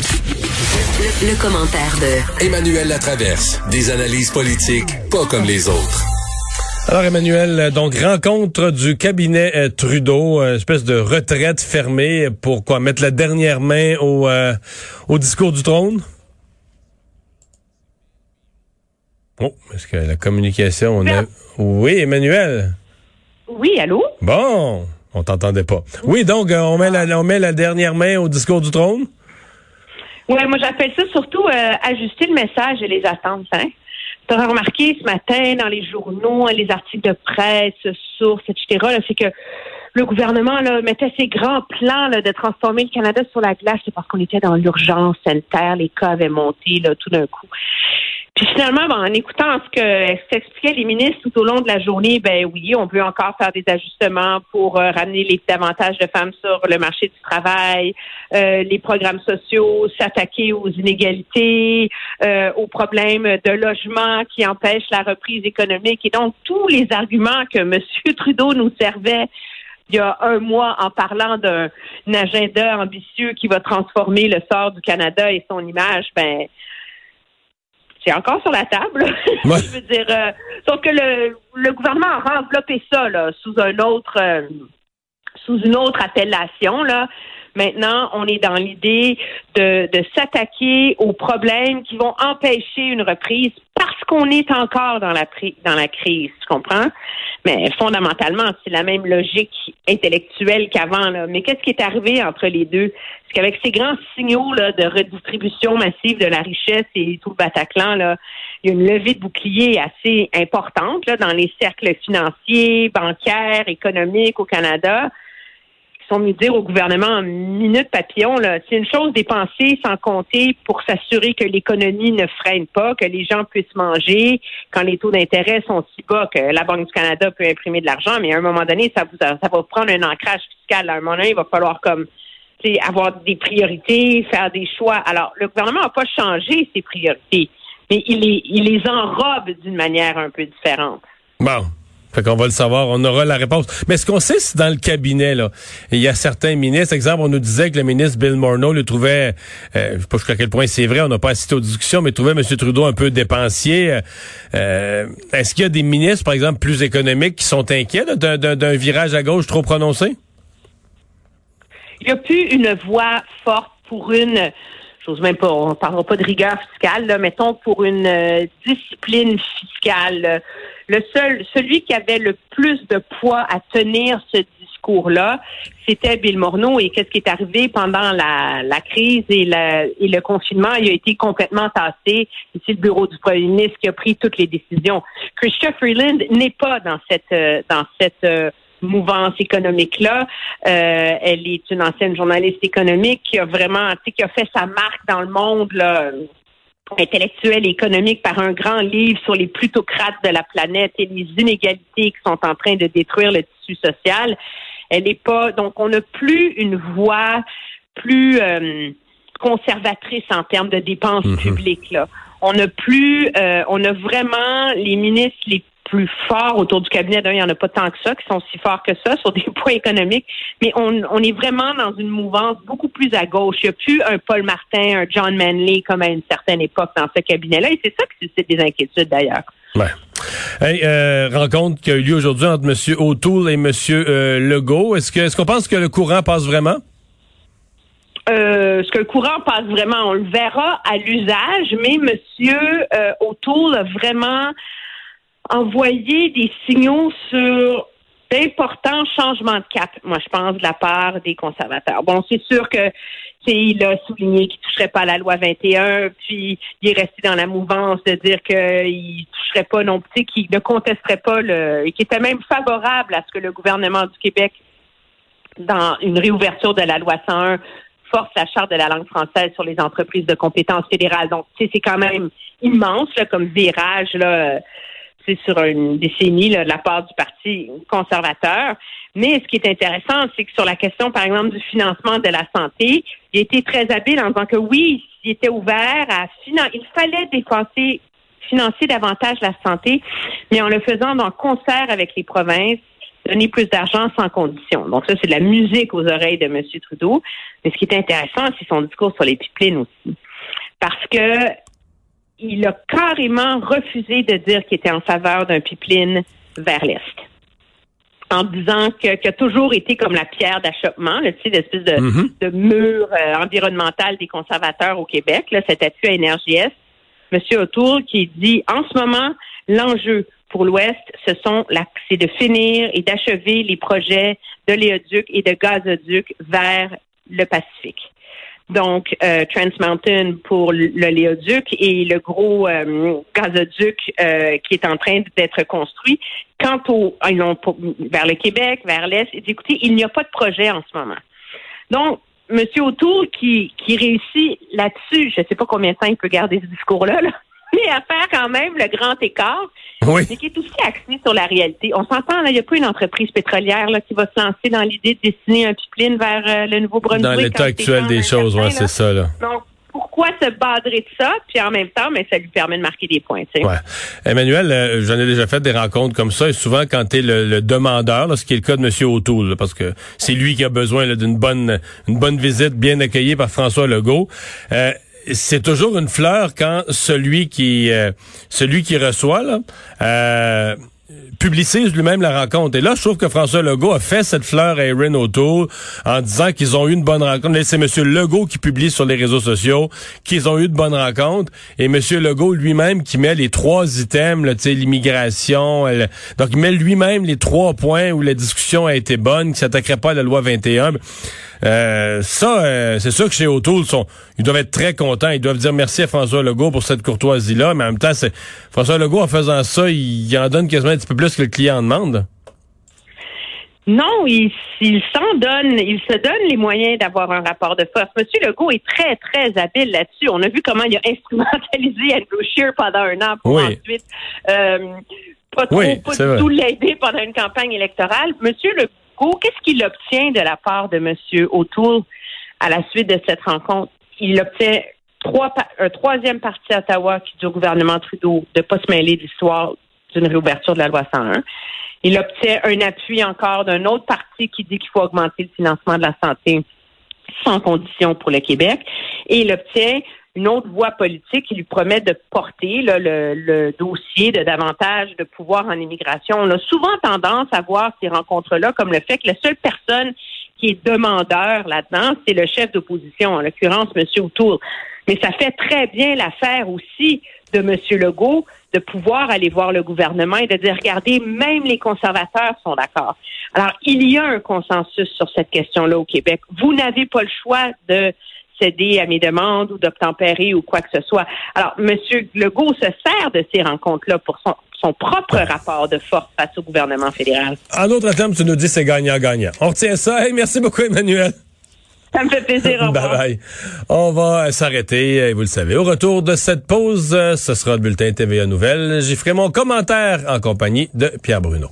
Le, commentaire de Emmanuel Latraverse. Des analyses politiques pas comme les autres. Alors Emmanuel, donc rencontre du cabinet euh, Trudeau, euh, espèce de retraite fermée pour quoi mettre la dernière main au, euh, au discours du trône? Oh, est-ce que la communication, on a... Oui, Emmanuel. Oui, allô? Bon, on t'entendait pas. Oui, donc on met la, on met la dernière main au discours du trône? Oui, moi j'appelle ça surtout ajuster le message et les attentes. Hein? tu remarqué ce matin dans les journaux, les articles de presse, sources, etc., c'est que le gouvernement là, mettait ses grands plans là, de transformer le Canada sur la glace, c'est parce qu'on était dans l'urgence sanitaire, les cas avaient monté là, tout d'un coup. Puis finalement, en écoutant ce que s'expliquaient les ministres tout au long de la journée, ben oui, on peut encore faire des ajustements pour euh, ramener les davantage de femmes sur le marché du travail, euh, les programmes sociaux, s'attaquer aux inégalités, euh, aux problèmes de logement qui empêchent la reprise économique. Et donc, tous les arguments que M. Trudeau nous servait il y a un mois en parlant d'un agenda ambitieux qui va transformer le sort du Canada et son image, ben c'est encore sur la table. Je veux dire, euh, sauf que le, le gouvernement a enveloppé ça là, sous un autre, euh, sous une autre appellation là. Maintenant, on est dans l'idée de, de s'attaquer aux problèmes qui vont empêcher une reprise parce qu'on est encore dans la, dans la crise, tu comprends? Mais fondamentalement, c'est la même logique intellectuelle qu'avant. Mais qu'est-ce qui est arrivé entre les deux? C'est qu'avec ces grands signaux là, de redistribution massive de la richesse et tout le Bataclan, là, il y a une levée de bouclier assez importante là, dans les cercles financiers, bancaires, économiques au Canada sont venus dire au gouvernement en minute papillon, c'est une chose dépenser sans compter pour s'assurer que l'économie ne freine pas, que les gens puissent manger quand les taux d'intérêt sont si bas que la Banque du Canada peut imprimer de l'argent, mais à un moment donné, ça, vous, ça va prendre un ancrage fiscal. À un moment donné, il va falloir comme avoir des priorités, faire des choix. Alors, le gouvernement n'a pas changé ses priorités, mais il les, il les enrobe d'une manière un peu différente. Bon, fait qu'on va le savoir, on aura la réponse. Mais ce qu'on sait, c'est dans le cabinet, là, il y a certains ministres, exemple, on nous disait que le ministre Bill Morneau le trouvait, euh, je sais pas jusqu'à quel point c'est vrai, on n'a pas assisté aux discussions, mais trouvait M. Trudeau un peu dépensier. Euh, euh, est-ce qu'il y a des ministres, par exemple, plus économiques qui sont inquiets d'un virage à gauche trop prononcé? Il n'y a plus une voix forte pour une j'ose même pas, on parlera pas de rigueur fiscale, là, mettons pour une euh, discipline fiscale. Le seul, celui qui avait le plus de poids à tenir ce discours-là, c'était Bill Morneau. Et qu'est-ce qui est arrivé pendant la, la crise et, et le confinement? Il a été complètement tassé. C'est le bureau du premier ministre qui a pris toutes les décisions. Christophe Freeland n'est pas dans cette, euh, dans cette euh, mouvance économique-là. Euh, elle est une ancienne journaliste économique qui a vraiment, qui a fait sa marque dans le monde là, intellectuel et économique par un grand livre sur les plutocrates de la planète et les inégalités qui sont en train de détruire le tissu social. Elle n'est pas, donc on n'a plus une voix plus euh, conservatrice en termes de dépenses mhm. publiques. Là. On n'a plus, euh, on a vraiment les ministres les plus forts autour du cabinet. D'un, il n'y en a pas tant que ça, qui sont si forts que ça sur des points économiques. Mais on, on est vraiment dans une mouvance beaucoup plus à gauche. Il n'y a plus un Paul Martin, un John Manley comme à une certaine époque dans ce cabinet-là. Et c'est ça qui suscite des inquiétudes d'ailleurs. Ouais. Hey, euh, rencontre qui a eu lieu aujourd'hui entre M. O'Toole et M. Euh, Legault. Est-ce que est-ce qu'on pense que le courant passe vraiment? Euh, ce que le courant passe vraiment, on le verra à l'usage, mais M. Euh, O'Toole a vraiment envoyer des signaux sur d'importants changements de cap, moi je pense, de la part des conservateurs. Bon, c'est sûr que il a souligné qu'il toucherait pas la loi 21, puis il est resté dans la mouvance de dire qu'il toucherait pas non plus, qu'il ne contesterait pas le, et qu'il était même favorable à ce que le gouvernement du Québec, dans une réouverture de la loi 101, force la charte de la langue française sur les entreprises de compétences fédérales. Donc, c'est quand même immense là, comme virage là sur une décennie de la part du Parti conservateur. Mais ce qui est intéressant, c'est que sur la question, par exemple, du financement de la santé, il a été très habile en disant que oui, il était ouvert à financer. Il fallait dépenser, financer davantage la santé, mais en le faisant en concert avec les provinces, donner plus d'argent sans condition. Donc ça, c'est de la musique aux oreilles de M. Trudeau. Mais ce qui est intéressant, c'est son discours sur les pipelines aussi. Parce que il a carrément refusé de dire qu'il était en faveur d'un pipeline vers l'Est. En disant que, a toujours été comme la pierre d'achoppement, tu sais, l'espèce de, Mhm. de mur euh, environnemental des conservateurs au Québec, là, cet appui à NRJS. Monsieur O'Toole qui dit en ce moment, l'enjeu pour l'Ouest, ce sont c'est de finir et d'achever les projets de l'éoduc et de gazoduc vers le Pacifique. Donc, euh, Trans Mountain pour le léoduc et le gros euh, gazoduc euh, qui est en train d'être construit. Quant au, vers le Québec, vers l'Est, écoutez, il n'y a pas de projet en ce moment. Donc, M. Autour qui, qui réussit là-dessus, je ne sais pas combien de temps il peut garder ce discours-là, là, à faire quand même le grand écart, Oui. mais qui est aussi axé sur la réalité. On s'entend, là, il n'y a pas une entreprise pétrolière là, qui va se lancer dans l'idée de dessiner un pipeline vers euh, le Nouveau-Brunswick. Dans l'état actuel des choses, ouais, c'est ça, là. Donc, pourquoi se badrer de ça? Puis en même temps, mais ça lui permet de marquer des points. tu sais. Ouais. Emmanuel, euh, j'en ai déjà fait des rencontres comme ça, et souvent quand tu es le, le demandeur, là, ce qui est le cas de M. O'Toole, là, parce que c'est lui qui a besoin d'une bonne une bonne visite bien accueillie par François Legault. Euh, c'est toujours une fleur quand celui qui euh, celui qui reçoit là, euh, publicise lui-même la rencontre. Et là, je trouve que François Legault a fait cette fleur à Erin O'Toole en disant qu'ils ont eu une bonne rencontre. C'est M. Legault qui publie sur les réseaux sociaux qu'ils ont eu de bonnes rencontres. Et M. Legault lui-même qui met les trois items, l'immigration. Donc, il met lui-même les trois points où la discussion a été bonne, qui s'attaquerait pas à la loi 21. Euh, ça, euh, c'est sûr que chez O'Toole, sont, ils doivent être très contents. Ils doivent dire merci à François Legault pour cette courtoisie-là. Mais en même temps, c'est François Legault, en faisant ça, il, en donne quasiment un petit peu plus que le client en demande. Non, il, il s'en donne, il se donne les moyens d'avoir un rapport de force. Monsieur Legault est très, très habile là-dessus. On a vu comment il a instrumentalisé Andrew Scheer pendant un an pour Oui. ensuite euh, pas trop, Oui, pas c'est du vrai. tout l'aider pendant une campagne électorale. Monsieur Legault, qu'est-ce qu'il obtient de la part de Monsieur O'Toole à la suite de cette rencontre? Il obtient trois, un troisième parti à Ottawa qui dit au gouvernement Trudeau de ne pas se mêler de l'histoire d'une réouverture de la loi 101. Il obtient un appui encore d'un autre parti qui dit qu'il faut augmenter le financement de la santé sans condition pour le Québec. Et il obtient une autre voie politique qui lui promet de porter là, le, le dossier de davantage de pouvoir en immigration. On a souvent tendance à voir ces rencontres-là comme le fait que la seule personne qui est demandeur là-dedans, c'est le chef d'opposition, en l'occurrence M. O'Toole. Mais ça fait très bien l'affaire aussi de M. Legault de pouvoir aller voir le gouvernement et de dire, regardez, même les conservateurs sont d'accord. Alors, il y a un consensus sur cette question-là au Québec. Vous n'avez pas le choix de céder à mes demandes ou d'obtempérer ou quoi que ce soit. Alors, M. Legault se sert de ces rencontres-là pour son, son propre rapport de force face au gouvernement fédéral. En d'autres termes, tu nous dis c'est gagnant-gagnant. On retient ça. Hey, merci beaucoup, Emmanuel. Ça me fait plaisir. Au. Bye bye. On va euh, s'arrêter, euh, vous le savez. Au retour de cette pause, euh, ce sera le bulletin TVA Nouvelles. J'y ferai mon commentaire en compagnie de Pierre Bruno.